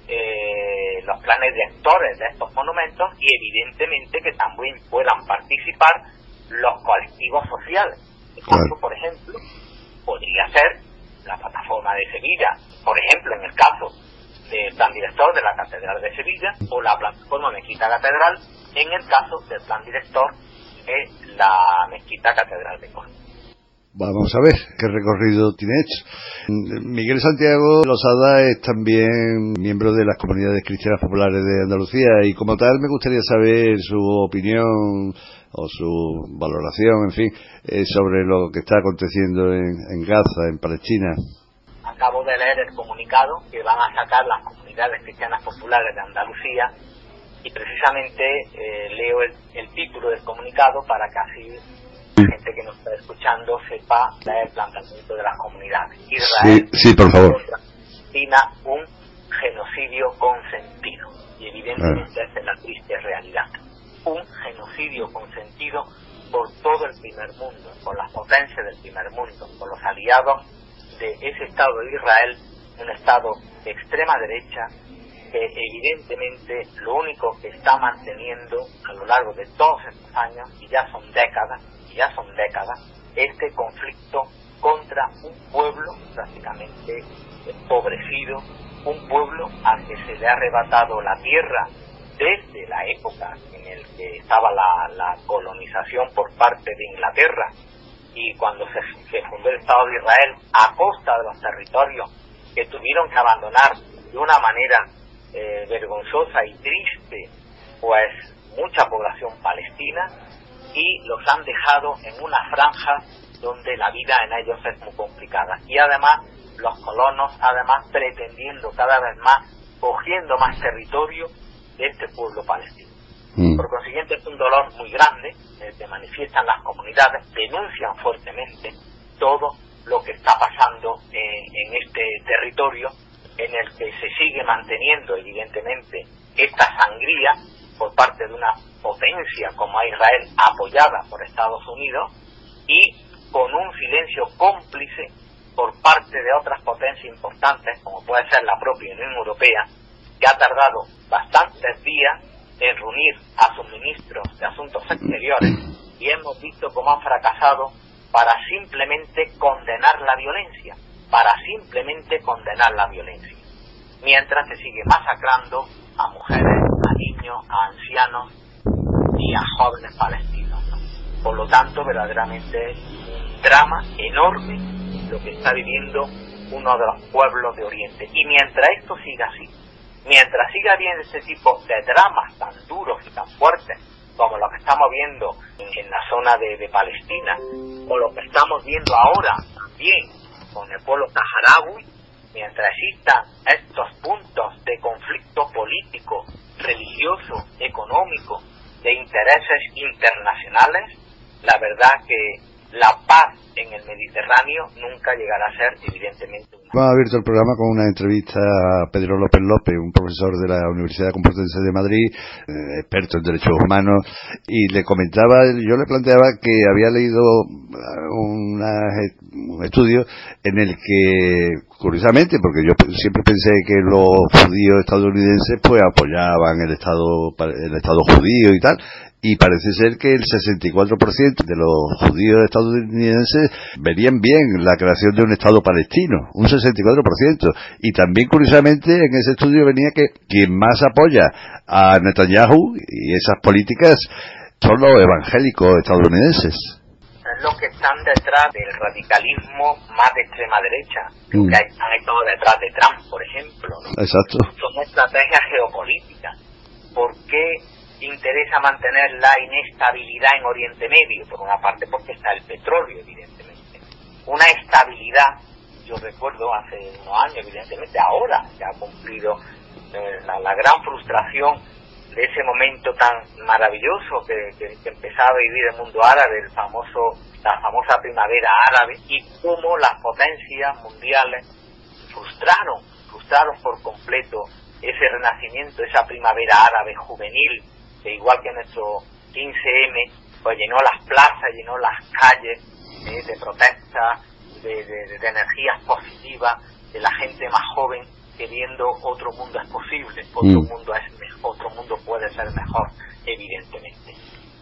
eh, los planes directores de estos monumentos y evidentemente que también puedan participar los colectivos sociales. Claro. por ejemplo, podría ser la plataforma de Sevilla, por ejemplo, en el caso del plan director de la Catedral de Sevilla, o la plataforma Mezquita Catedral, en el caso del plan director de la Mezquita Catedral de Córdoba. Vamos a ver qué recorrido tiene hecho. Miguel Santiago Losada es también miembro de las comunidades cristianas populares de Andalucía y como tal me gustaría saber su opinión o su valoración, en fin, eh, sobre lo que está aconteciendo en, Gaza, en Palestina. Acabo de leer el comunicado que van a sacar las comunidades cristianas populares de Andalucía y precisamente eh, leo el, título del comunicado para que así gente que nos está escuchando sepa el planteamiento de las comunidades. Israel sí, sí por favor. un genocidio consentido y evidentemente esa es la triste realidad un genocidio consentido por todo el primer mundo, por las potencias del primer mundo, por los aliados de ese Estado de Israel, un Estado de extrema derecha que evidentemente lo único que está manteniendo a lo largo de todos estos años, y ya son décadas, ya son décadas, este conflicto contra un pueblo prácticamente empobrecido, un pueblo al que se le ha arrebatado la tierra desde la época en el que estaba la, colonización por parte de Inglaterra. Y cuando se, fundó el Estado de Israel a costa de los territorios que tuvieron que abandonar de una manera eh, vergonzosa y triste pues mucha población palestina y los han dejado en una franja donde la vida en ellos es muy complicada y además los colonos además pretendiendo cada vez más cogiendo más territorio de este pueblo palestino. Mm. Por consiguiente, es un dolor muy grande, eh, que manifiestan las comunidades, denuncian fuertemente todo lo que está pasando en este territorio en el que se sigue manteniendo, evidentemente, esta sangría por parte de una potencia como Israel apoyada por Estados Unidos y con un silencio cómplice por parte de otras potencias importantes como puede ser la propia Unión Europea que ha tardado bastantes días en reunir a sus ministros de Asuntos Exteriores y hemos visto cómo han fracasado para simplemente condenar la violencia, para simplemente condenar la violencia, mientras se sigue masacrando a mujeres, a niños, a ancianos y a jóvenes palestinos. Por lo tanto, verdaderamente es un drama enorme lo que está viviendo uno de los pueblos de Oriente. Y mientras esto siga así, mientras siga habiendo ese tipo de dramas tan duros y tan fuertes como lo que estamos viendo en, la zona de, Palestina, o lo que estamos viendo ahora también con el pueblo saharaui, mientras existan estos puntos de conflicto político, religioso, económico, de intereses internacionales, la verdad que la paz en el Mediterráneo nunca llegará a ser evidentemente una... Hemos abierto el programa con una entrevista a Pedro López López, un profesor de la Universidad Complutense de Madrid, eh, experto en derechos humanos, y le comentaba, yo le planteaba que había leído un estudio en el que, curiosamente, porque yo siempre pensé que los judíos estadounidenses pues apoyaban el Estado, el Estado judío y tal, y parece ser que el 64% de los judíos estadounidenses verían bien la creación de un Estado palestino, un 64%. Y también, curiosamente, en ese estudio venía que quien más apoya a Netanyahu y esas políticas son los evangélicos estadounidenses. Los que están detrás del radicalismo más de extrema derecha, mm. que están detrás de Trump, por ejemplo. Exacto. Son estrategias geopolíticas. ¿Por qué interesa mantener la inestabilidad en Oriente Medio, por una parte porque está el petróleo, evidentemente. Una estabilidad, yo recuerdo hace unos años, evidentemente ahora se ha cumplido eh, la, gran frustración de ese momento tan maravilloso que, que, empezaba a vivir el mundo árabe, el famoso, la famosa primavera árabe, y cómo las potencias mundiales frustraron, frustraron por completo ese renacimiento, esa primavera árabe juvenil igual que nuestro 15M, pues llenó las plazas, llenó las calles eh, de protesta, de, energías positivas, de la gente más joven queriendo otro mundo es posible, otro mm. mundo es otro mundo puede ser mejor, evidentemente.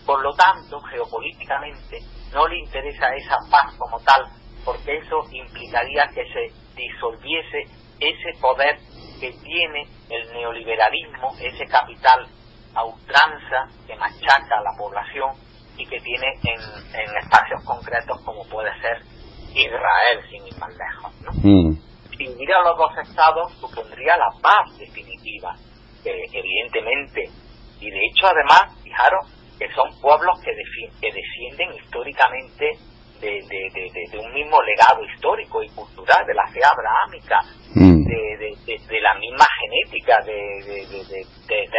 Por lo tanto, geopolíticamente no le interesa esa paz como tal, porque eso implicaría que se disolviese ese poder que tiene el neoliberalismo, ese capital a ultranza que machaca a la población y que tiene en, espacios concretos como puede ser Israel, sin ir más lejos. ¿no? Mm. a los dos estados supondría la paz definitiva, evidentemente. Y de hecho, además, fijaros que son pueblos que, que descienden históricamente de, un mismo legado histórico y cultural de la fe abrahámica, mm. de, la misma genética de,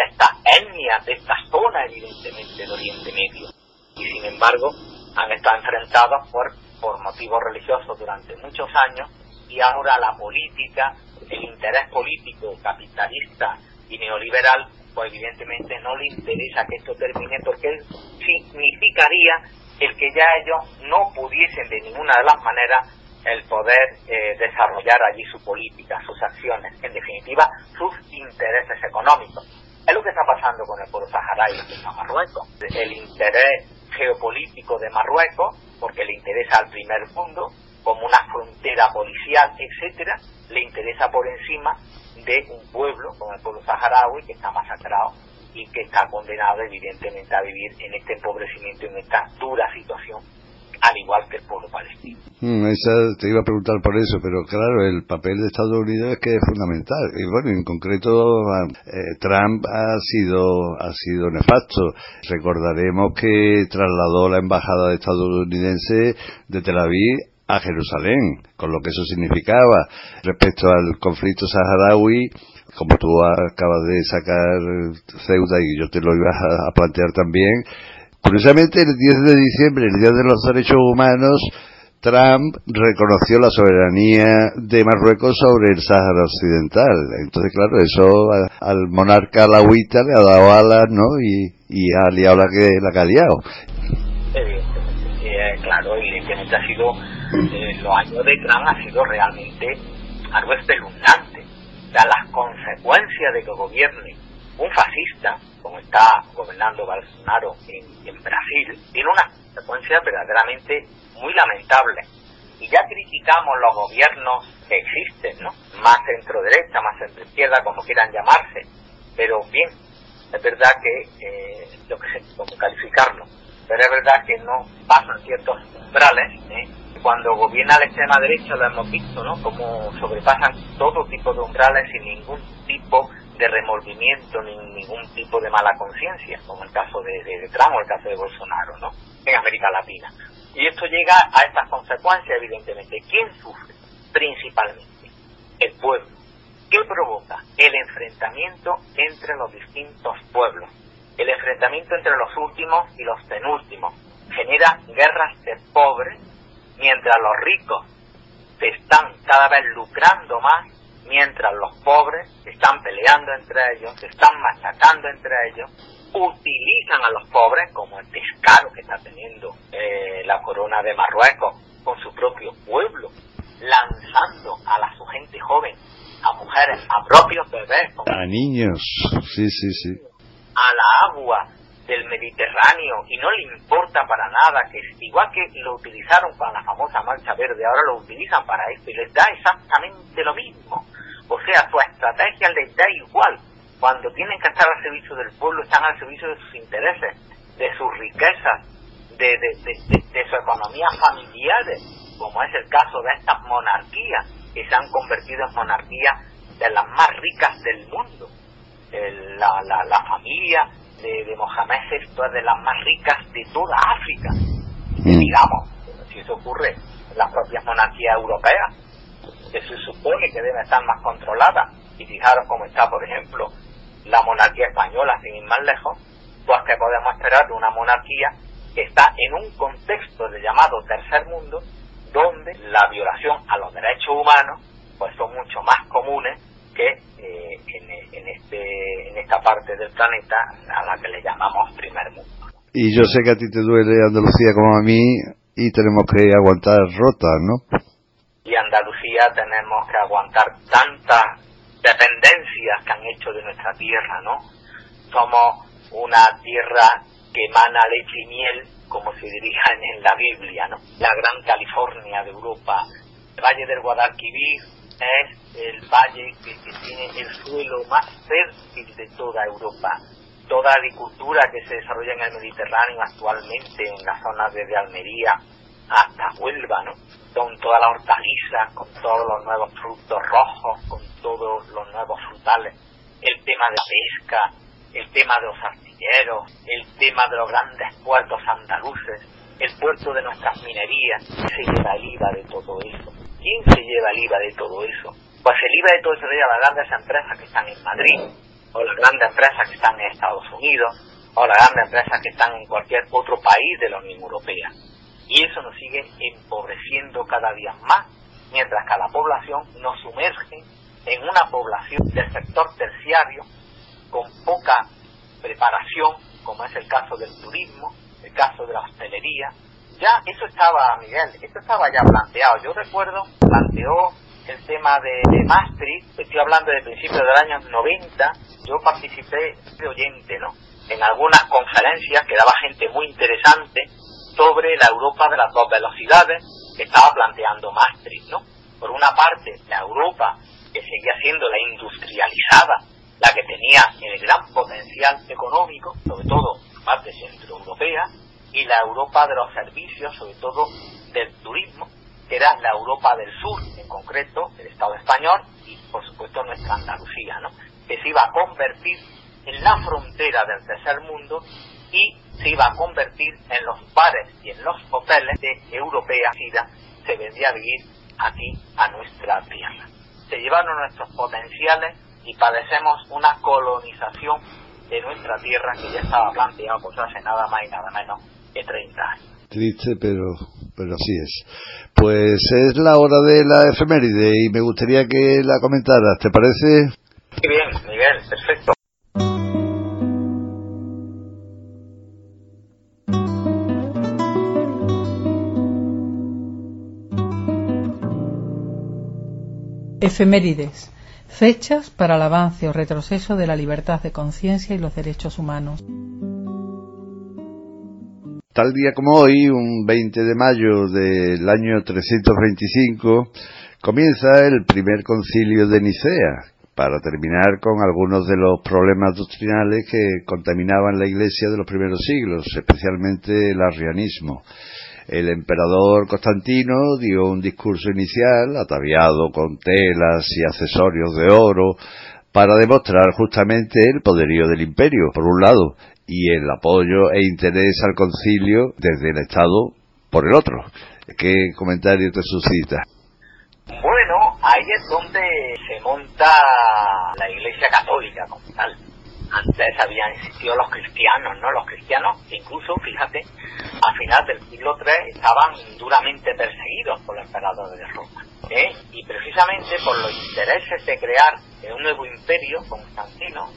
estas etnias, de esta zona, evidentemente, del Oriente Medio. Y sin embargo, han estado enfrentados por, por motivos religiosos durante muchos años y ahora la política, el interés político capitalista y neoliberal, pues evidentemente no le interesa que esto termine porque significaría el que ya ellos no pudiesen de ninguna de las maneras el poder eh, desarrollar allí su política, sus acciones, en definitiva, sus intereses económicos. Es lo que está pasando con el pueblo saharaui en Marruecos. El interés geopolítico de Marruecos, porque le interesa al primer mundo, como una frontera policial, etcétera, le interesa por encima de un pueblo, como el pueblo saharaui, que está masacrado y que está condenado evidentemente a vivir en este empobrecimiento, en esta dura situación, al igual que el pueblo palestino. Mm, esa, te iba a preguntar por eso, pero claro, el papel de Estados Unidos es que es fundamental. Y bueno, en concreto, eh, Trump ha sido, ha sido nefasto. Recordaremos que trasladó la embajada de estadounidense de Tel Aviv a Jerusalén, con lo que eso significaba respecto al conflicto saharaui como tú acabas de sacar Ceuta y yo te lo iba a plantear también, curiosamente el 10 de diciembre, el Día de los Derechos Humanos, Trump reconoció la soberanía de Marruecos sobre el Sáhara Occidental. Entonces, claro, eso al monarca alawita le ha dado alas, ¿no? Y, y ha liado la que, la ha liado. Claro, evidentemente ha sido, eh, los años de Trump ha sido realmente algo espeluznante las consecuencias de que gobierne un fascista, como está gobernando Bolsonaro en, Brasil, tiene unas consecuencias verdaderamente muy lamentables. Y ya criticamos los gobiernos que existen, ¿no? Más centro-derecha, más centro-izquierda, como quieran llamarse. Pero bien, es verdad que, eh, lo que sé cómo calificarlo, pero es verdad que no pasan ciertos umbrales, ¿eh? Cuando gobierna la extrema derecha lo hemos visto, ¿no? Como sobrepasan todo tipo de umbrales sin ningún tipo de remordimiento ni ningún tipo de mala conciencia, como el caso de, de, Trump o el caso de Bolsonaro, ¿no? En América Latina. Y esto llega a estas consecuencias, evidentemente. ¿Quién sufre? Principalmente el pueblo. ¿Qué provoca? El enfrentamiento entre los distintos pueblos. El enfrentamiento entre los últimos y los penúltimos. Genera guerras de pobres mientras los ricos se están cada vez lucrando más, mientras los pobres están peleando entre ellos, se están machacando entre ellos, utilizan a los pobres como el descaro que está teniendo eh, la corona de Marruecos con su propio pueblo, lanzando a la su gente joven, a mujeres, a propios bebés, a niños, sí, sí, sí, a la agua Mediterráneo y no le importa para nada que igual que lo utilizaron para la famosa marcha verde, ahora lo utilizan para esto y les da exactamente lo mismo. O sea, su estrategia les da igual. Cuando tienen que estar al servicio del pueblo, están al servicio de sus intereses, de sus riquezas, de, de, de, de su economía familiares, como es el caso de estas monarquías que se han convertido en monarquías de las más ricas del mundo. la, la, la familia de, Mohamed VI es de las más ricas de toda África. Mm. Digamos, si eso ocurre en las propias monarquías europeas, que se supone que deben estar más controladas. Y fijaros cómo está, por ejemplo, la monarquía española, sin ir más lejos, pues que podemos esperar de una monarquía que está en un contexto de llamado tercer mundo, donde la violación a los derechos humanos pues son mucho más comunes que eh, en, este, en esta parte del planeta a la que le llamamos primer mundo. Y yo sé que a ti te duele Andalucía como a mí y tenemos que aguantar rotas, ¿no? Y Andalucía tenemos que aguantar tantas dependencias que han hecho de nuestra tierra, ¿no? Somos una tierra que emana leche y miel, como se diría en la Biblia, ¿no? La gran California de Europa, el Valle del Guadalquivir es el valle que, tiene el suelo más fértil de toda Europa. Toda agricultura que se desarrolla en el Mediterráneo actualmente, en la zona desde Almería hasta Huelva, ¿no? Con todas las hortalizas, con todos los nuevos frutos rojos, con todos los nuevos frutales, el tema de la pesca, el tema de los astilleros, el tema de los grandes puertos andaluces, el puerto de nuestras minerías, se lleva el IVA de todo eso ¿Quién se lleva el IVA de todo eso? Pues el IVA de todo eso se lleva a las grandes empresas que están en Madrid, o las grandes empresas que están en Estados Unidos, o las grandes empresas que están en cualquier otro país de la Unión Europea. Y eso nos sigue empobreciendo cada día más, mientras que la población nos sumerge en una población del sector terciario con poca preparación, como es el caso del turismo, el caso de la hostelería, ya eso estaba, Miguel, eso estaba ya planteado. Yo recuerdo, planteó el tema de, Maastricht, estoy hablando de principios del año 90, yo participé de oyente, ¿no? En algunas conferencias que daba gente muy interesante sobre la Europa de las dos velocidades que estaba planteando Maastricht, ¿no? Por una parte, la Europa que seguía siendo la industrializada, la que tenía el gran potencial económico, sobre todo parte centroeuropea, y la Europa de los servicios, sobre todo del turismo, que era la Europa del Sur, en concreto el Estado español y por supuesto nuestra Andalucía, ¿no? que se iba a convertir en la frontera del tercer mundo y se iba a convertir en los bares y en los hoteles de europea se vendría a vivir aquí a nuestra tierra. Se llevaron nuestros potenciales y padecemos una colonización de nuestra tierra que ya estaba planteado pues hace nada más y nada menos 30 Triste, pero, pero así es. Pues es la hora de la efeméride y me gustaría que la comentaras, ¿te parece? Muy bien, Miguel, perfecto. Efemérides. Fechas para el avance o retroceso de la libertad de conciencia y los derechos humanos. Tal día como hoy, un 20 de mayo del año 325, comienza el primer concilio de Nicea, para terminar con algunos de los problemas doctrinales que contaminaban la Iglesia de los primeros siglos, especialmente el arrianismo. El emperador Constantino dio un discurso inicial, ataviado con telas y accesorios de oro, para demostrar justamente el poderío del imperio, por un lado, y el apoyo e interés al concilio desde el Estado por el otro. ¿Qué comentario te suscita? Bueno, ahí es donde se monta la Iglesia Católica como tal. Antes habían existido los cristianos, ¿no? Los cristianos, incluso, fíjate, a final del siglo III estaban duramente perseguidos emperador de Roma. ¿eh? Y precisamente por los intereses de crear un nuevo imperio, Constantino,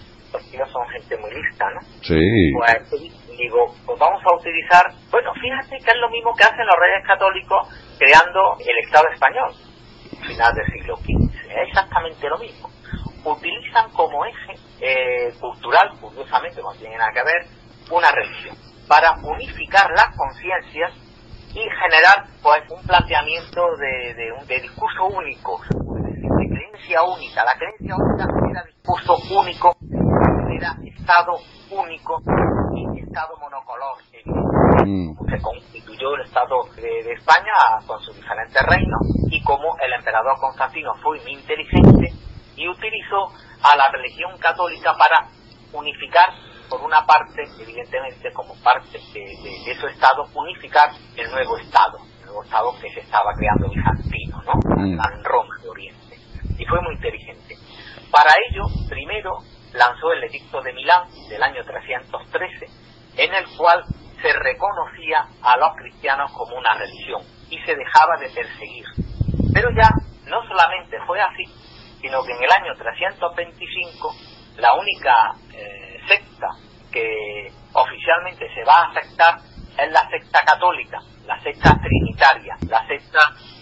ellos son gente muy lista, ¿no? Sí. Pues digo, pues vamos a utilizar, bueno, fíjate que es lo mismo que hacen los reyes católicos creando el Estado español, final del siglo XV, es exactamente lo mismo. Utilizan como eje eh, cultural, curiosamente, no tiene nada que ver, una religión, para unificar las conciencias y generar pues un planteamiento de, de, un, de discurso único, de creencia única. La creencia única era discurso único, era Estado único y Estado monocolor. Mm. Se constituyó el Estado de, España con sus diferentes reinos y como el emperador Constantino fue muy inteligente y utilizó a la religión católica para unificar por una parte, evidentemente, como parte de, su Estado, unificar el nuevo Estado, el nuevo Estado que se estaba creando bizantino, ¿no? Mm. En Roma de Oriente. Y fue muy inteligente. Para ello, primero, lanzó el Edicto de Milán del año 313, en el cual se reconocía a los cristianos como una religión y se dejaba de perseguir. Pero ya no solamente fue así, sino que en el año 325 la única eh, secta que oficialmente se va a aceptar es la secta católica, la secta trinitaria, la secta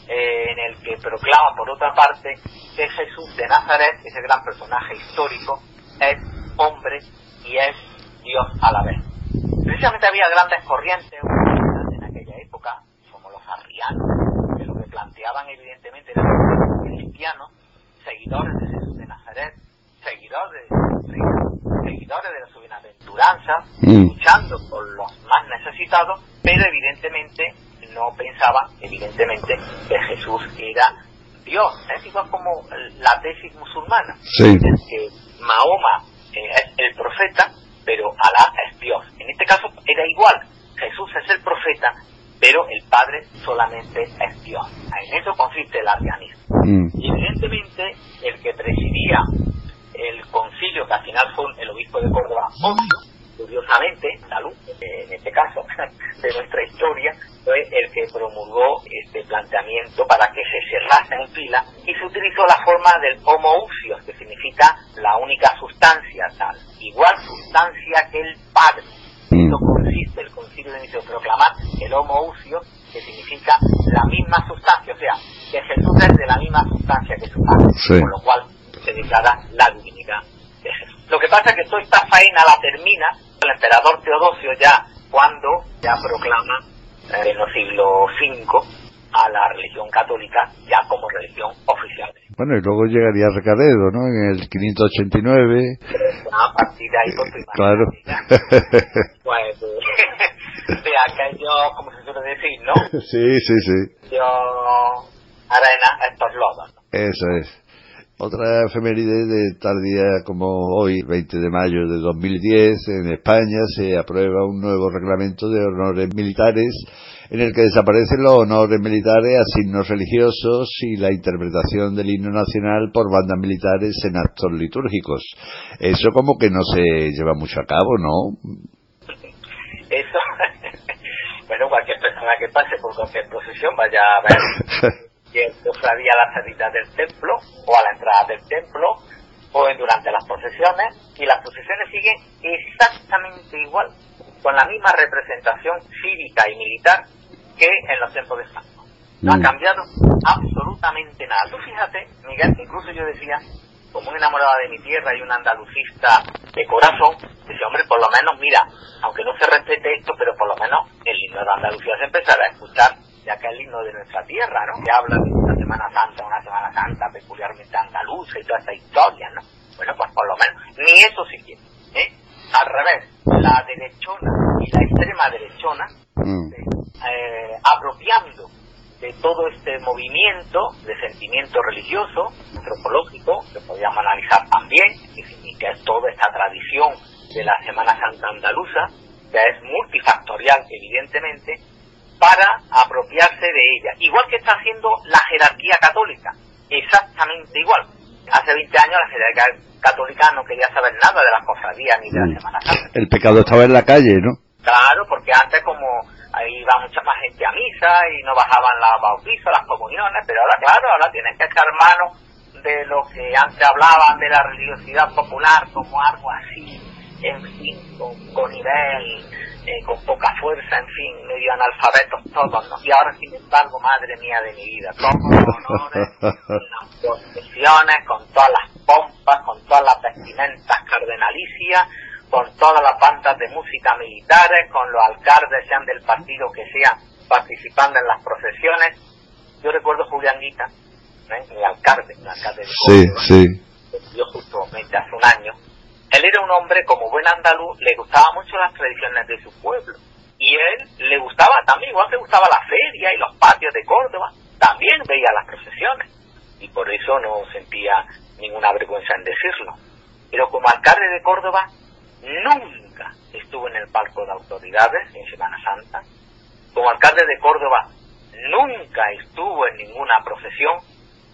eh, en el que proclama por otra parte que Jesús de Nazaret, ese gran personaje histórico, es hombre y es Dios a la vez. Precisamente había grandes corrientes en aquella época, como los arrianos, que lo que planteaban evidentemente eran cristianos, seguidores de Jesús de Nazaret, seguidores de seguidores de la bienaventuranza, mm. luchando por los más necesitados, pero evidentemente no pensaban, evidentemente, que Jesús era Dios. Es igual como la tesis musulmana, que Mahoma eh, es el profeta, pero Alá es Dios. En este caso era igual. Jesús es el profeta, pero el Padre solamente es Dios. En eso consiste el arrianismo. Mm. Y evidentemente el que presidía el concilio, que al final fue el obispo de Córdoba, curiosamente, salud, en este caso, (laughs) de nuestra historia, fue el que promulgó este planteamiento para que se cerrase en fila y se utilizó la forma del significa la única sustancia tal, igual sustancia que el Padre. Mm. Esto consiste el concilio de inicio proclamar el homoousios, que significa la misma sustancia, o sea, que Jesús es de la misma sustancia que su Padre, con lo cual se declara la divinidad de Jesús. Lo que pasa es que toda esta faena la termina el emperador Teodosio ya cuando ya proclama eh, en el siglo V a la religión católica ya como religión oficial. Bueno, y luego llegaría Recaredo, ¿no? En el 589. A partir de ahí, pues, Claro. pues, (laughs) de aquello, como se suele decir, ¿no? (laughs) Sí, sí, sí. Yo, arena, estos lodos. Eso es. Otra efeméride de tal día como hoy, 20 de mayo de 2010, en España se aprueba un nuevo reglamento de honores militares en el que desaparecen los honores militares a signos religiosos y la interpretación del himno nacional por bandas militares en actos litúrgicos. Eso como que no se lleva mucho a cabo, ¿no? Eso, (laughs) bueno, cualquier persona que pase por cualquier procesión vaya a ver (laughs) que cofradía a la salida del templo o a la entrada del templo o durante las procesiones y las procesiones siguen exactamente igual con la misma representación cívica y militar que en los tiempos de Santo. No ha mm. cambiado absolutamente nada. Tú fíjate, Miguel, incluso yo decía, como una enamorada de mi tierra y un andalucista de corazón, decía, hombre, por lo menos, mira, aunque no se respete esto, pero por lo menos el himno de Andalucía se empezará a escuchar ya que es el himno de nuestra tierra, ¿no? Que habla de una Semana Santa, una Semana Santa peculiarmente andaluza y toda esta historia, ¿no? Bueno, pues por lo menos, ni eso siquiera, ¿eh? Al revés, la derechona y la extrema derechona, mm. eh, apropiando de todo este movimiento de sentimiento religioso, antropológico, que podríamos analizar también, que es toda esta tradición de la Semana Santa andaluza, que es multifactorial, evidentemente, para apropiarse de ella. Igual que está haciendo la jerarquía católica, exactamente igual. Hace 20 años la jerarquía católica no quería saber nada de las cofradías ni de la mm. Semana Santa. El pecado estaba en la calle, ¿no? Claro, porque antes como ahí iba mucha más gente a misa y no bajaban los bautizos, las comuniones, pero ahora claro, ahora tienen que echar mano de lo que antes hablaban de la religiosidad popular como algo así, en fin, con, nivel, eh, con poca fuerza, en fin, medio analfabetos todos, ¿no? Y ahora, sin embargo, madre mía de mi vida, todos los honores, las procesiones, con todas las pompas, con todas las vestimentas cardenalicias, con todas las bandas de música militares, con los alcaldes, sean del partido que sean, participando en las procesiones. Yo recuerdo Julián Guita, ¿eh? el alcalde, el alcalde de Córdoba, sí, sí. yo justamente hace un año. Él era un hombre, como buen andaluz, le gustaban mucho las tradiciones de su pueblo. Y él le gustaba también, igual que gustaba la feria y los patios de Córdoba, también veía las procesiones. Y por eso no sentía ninguna vergüenza en decirlo. Pero como alcalde de Córdoba, nunca estuvo en el palco de autoridades en Semana Santa. Como alcalde de Córdoba, nunca estuvo en ninguna procesión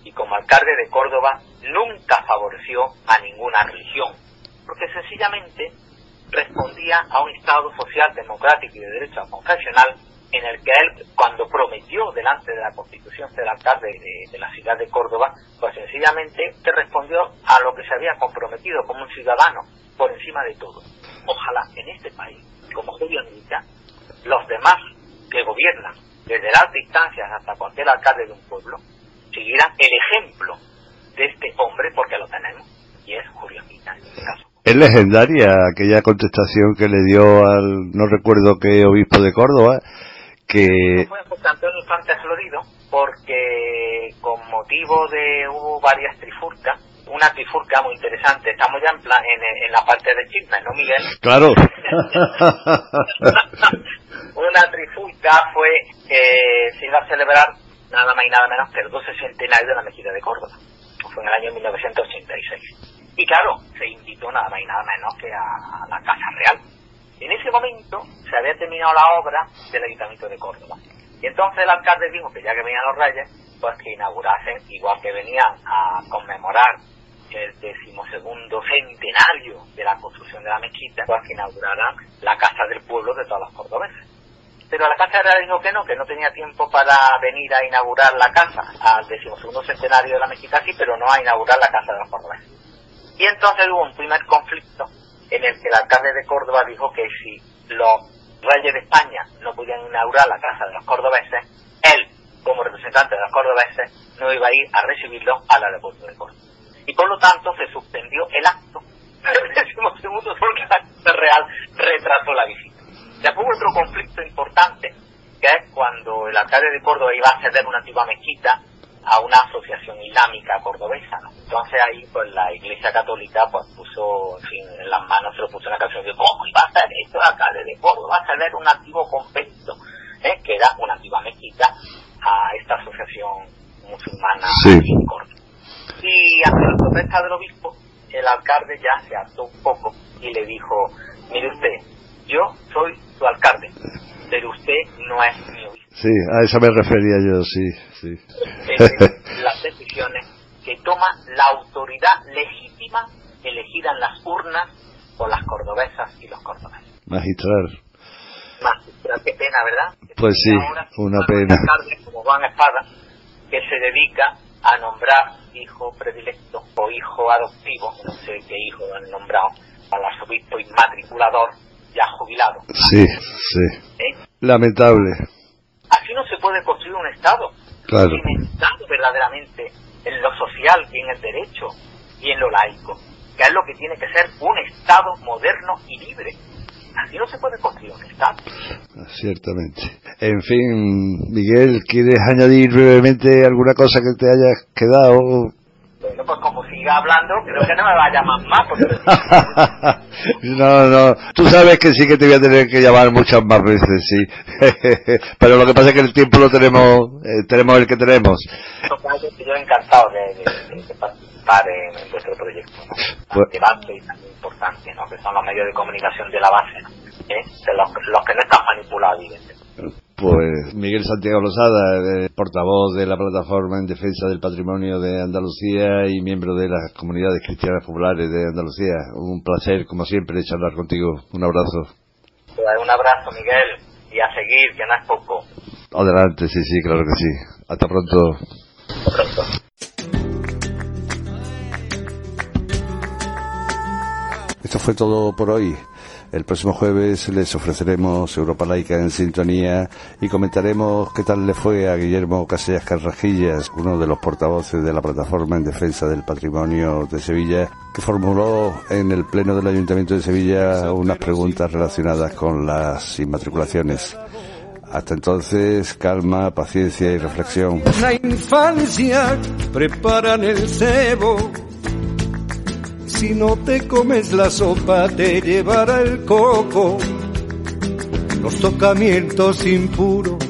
y como alcalde de Córdoba nunca favoreció a ninguna religión, porque sencillamente respondía a un Estado social, democrático y de derecho confesional en el que él, cuando prometió delante de la Constitución alcalde de, de, la ciudad de Córdoba, pues sencillamente te respondió a lo que se había comprometido como un ciudadano por encima de todo. Ojalá en este país, como Julio Anita, los demás que gobiernan desde las distancias hasta cualquier alcalde de un pueblo, siguieran el ejemplo de este hombre, porque lo tenemos, y es Julio Anita en este caso. Es legendaria aquella contestación que le dio al, no recuerdo qué obispo de Córdoba, que... Fue José Antonio Infante Florido, porque con motivo de, hubo varias trifurcas, una trifurca muy interesante. Estamos ya en plan en, en la parte de chisme, ¿no, Miguel? Claro. (laughs) una trifulca fue que se iba a celebrar nada más y nada menos que el 12 centenario de la mezquita de Córdoba. Fue en el año 1986. Y claro, se invitó nada más y nada menos que a, la Casa Real. En ese momento se había terminado la obra del Ayuntamiento de Córdoba. Y entonces el alcalde dijo que ya que venían los reyes, pues que inaugurasen, igual que venían a conmemorar el decimosegundo centenario de la construcción de la mezquita, pues que inauguraran la Casa del Pueblo de todos los cordobeses. Pero la Casa Real dijo que no, que no tenía tiempo para venir a inaugurar la casa al decimosegundo centenario de la mezquita, sí, pero no a inaugurar la Casa de los Cordobeses. Y entonces hubo un primer conflicto en el que el alcalde de Córdoba dijo que si los reyes de España no podían inaugurar la Casa de los Cordobeses, él, como representante de los cordobeses, no iba a ir a recibirlos a la República de Córdoba y por lo tanto se suspendió el acto. (laughs) Segundo porque la Real retrasó la visita. Después hubo otro conflicto importante, que es cuando el alcalde de Córdoba iba a ceder una antigua mezquita a una asociación islámica cordobesa. Entonces ahí pues la Iglesia Católica pues puso en, fin, en las manos, se lo puso una canción de cómo iba a hacer esto alcalde de Córdoba, a ceder un antiguo convento, ¿eh? que era una antigua mezquita a esta asociación musulmana Sí. en Córdoba. Y ante la protesta del obispo, el alcalde ya se hartó un poco y le dijo, mire usted, yo soy su alcalde, pero usted no es mi obispo. Sí, a eso me refería yo, sí, sí. Las decisiones que toma la autoridad legítima elegida en las urnas por las cordobesas y los cordobeses. Magistral. Pero qué pena, ¿verdad? Pues sí, una un pena. alcalde como Juan Espada, que se dedica a nombrar hijo predilecto o hijo adoptivo, no sé qué hijo han nombrado, al arzobispo inmatriculador ya jubilado. Sí, sí. ¿eh? Lamentable. Así no se puede construir un Estado. Claro. Cimentado verdaderamente en lo social y en el derecho y en lo laico, que es lo que tiene que ser un Estado moderno y libre. Así no se puede construir un Estado. Ciertamente. En fin, Miguel, ¿quieres añadir brevemente alguna cosa que te haya quedado? Bueno, pues como siga hablando, creo que no me va a llamar más. Porque... (laughs) no, no, tú sabes que sí que te voy a tener que llamar muchas más veces, sí. (laughs) Pero lo que pasa es que el tiempo lo tenemos, eh, tenemos el que tenemos. Yo encantado de, de, de participar en, en vuestro proyecto, ¿no? Pues- y tan importante, ¿no? Que son los medios de comunicación de la base. ¿Eh? De los, los que no están manipulados, evidentemente. Pues Miguel Santiago Losada, eh, portavoz de la plataforma en defensa del patrimonio de Andalucía y miembro de las comunidades cristianas populares de Andalucía. Un placer, como siempre, charlar contigo. Un abrazo. Pues un abrazo, Miguel. y a seguir, que no es poco. Adelante, sí, sí, claro que sí. Hasta pronto. Hasta pronto. Esto fue todo por hoy. El próximo jueves les ofreceremos Europa Laica en sintonía y comentaremos qué tal le fue a Guillermo Casellas Carrajillas, uno de los portavoces de la Plataforma en Defensa del Patrimonio de Sevilla, que formuló en el Pleno del Ayuntamiento de Sevilla unas preguntas relacionadas con las inmatriculaciones. Hasta entonces, calma, paciencia y reflexión. La infancia preparan el si no te comes la sopa te llevará el coco. Los tocamientos impuros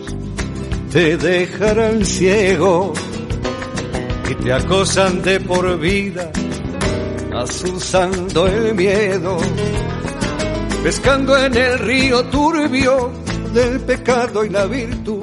te dejarán ciego y te acosan de por vida, asusando el miedo, pescando en el río turbio del pecado y la virtud.